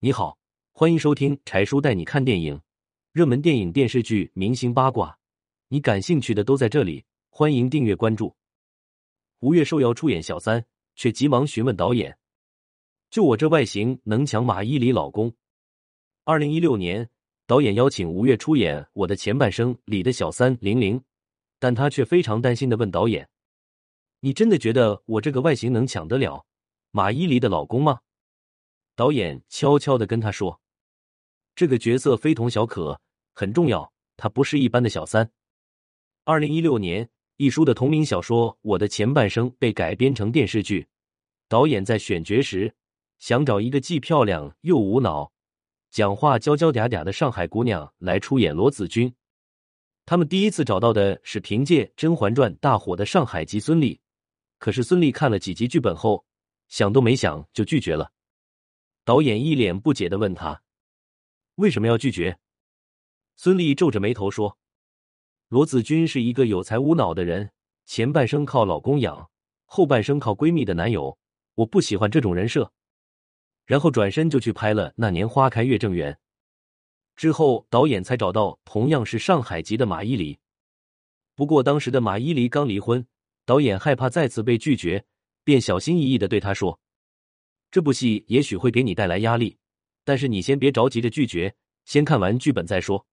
你好，欢迎收听柴叔带你看电影，热门电影、电视剧、明星八卦，你感兴趣的都在这里。欢迎订阅关注。吴越受邀出演小三，却急忙询问导演：“就我这外形能抢马伊琍老公？”二零一六年，导演邀请吴越出演《我的前半生》里的小三玲玲，但他却非常担心的问导演：“你真的觉得我这个外形能抢得了马伊琍的老公吗？”导演悄悄的跟他说：“这个角色非同小可，很重要，他不是一般的小三。”二零一六年，一书的同名小说《我的前半生》被改编成电视剧。导演在选角时想找一个既漂亮又无脑、讲话娇娇嗲嗲的上海姑娘来出演罗子君。他们第一次找到的是凭借《甄嬛传》大火的上海籍孙俪，可是孙俪看了几集剧本后，想都没想就拒绝了。导演一脸不解的问他：“为什么要拒绝？”孙俪皱着眉头说：“罗子君是一个有才无脑的人，前半生靠老公养，后半生靠闺蜜的男友，我不喜欢这种人设。”然后转身就去拍了《那年花开月正圆》。之后，导演才找到同样是上海籍的马伊琍。不过当时的马伊琍刚离婚，导演害怕再次被拒绝，便小心翼翼的对她说。这部戏也许会给你带来压力，但是你先别着急着拒绝，先看完剧本再说。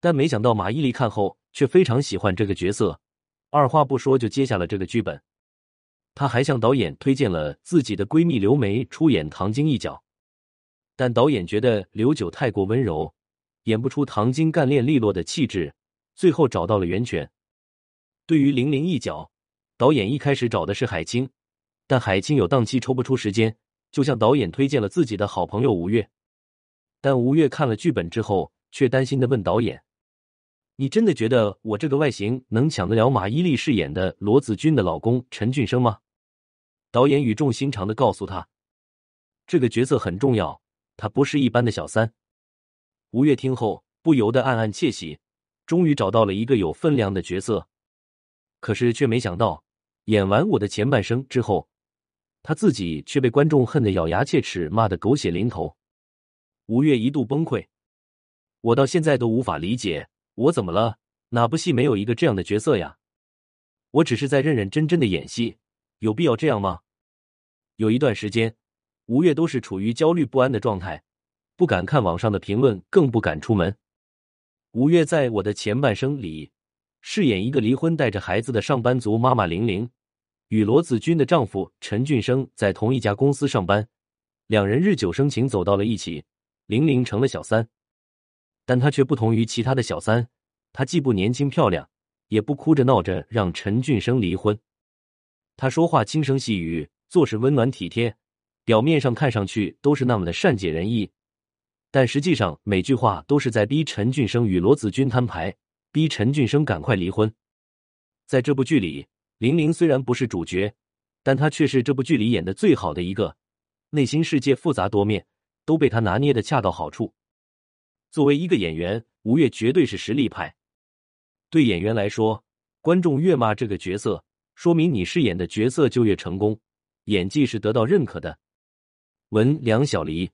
但没想到马伊琍看后却非常喜欢这个角色，二话不说就接下了这个剧本。她还向导演推荐了自己的闺蜜刘梅出演唐晶一角，但导演觉得刘九太过温柔，演不出唐晶干练利落的气质，最后找到了袁泉。对于玲玲一角，导演一开始找的是海清。但海清有档期抽不出时间，就向导演推荐了自己的好朋友吴越。但吴越看了剧本之后，却担心的问导演：“你真的觉得我这个外形能抢得了马伊琍饰演的罗子君的老公陈俊生吗？”导演语重心长的告诉他：“这个角色很重要，他不是一般的小三。”吴越听后不由得暗暗窃喜，终于找到了一个有分量的角色。可是却没想到，演完我的前半生之后。他自己却被观众恨得咬牙切齿，骂得狗血淋头。吴越一度崩溃，我到现在都无法理解，我怎么了？哪部戏没有一个这样的角色呀？我只是在认认真真的演戏，有必要这样吗？有一段时间，吴越都是处于焦虑不安的状态，不敢看网上的评论，更不敢出门。吴越在我的前半生里饰演一个离婚带着孩子的上班族妈妈玲玲。与罗子君的丈夫陈俊生在同一家公司上班，两人日久生情，走到了一起。玲玲成了小三，但她却不同于其他的小三，她既不年轻漂亮，也不哭着闹着让陈俊生离婚。她说话轻声细语，做事温暖体贴，表面上看上去都是那么的善解人意，但实际上每句话都是在逼陈俊生与罗子君摊牌，逼陈俊生赶快离婚。在这部剧里。玲玲虽然不是主角，但她却是这部剧里演的最好的一个，内心世界复杂多面，都被她拿捏的恰到好处。作为一个演员，吴越绝对是实力派。对演员来说，观众越骂这个角色，说明你饰演的角色就越成功，演技是得到认可的。文梁小黎。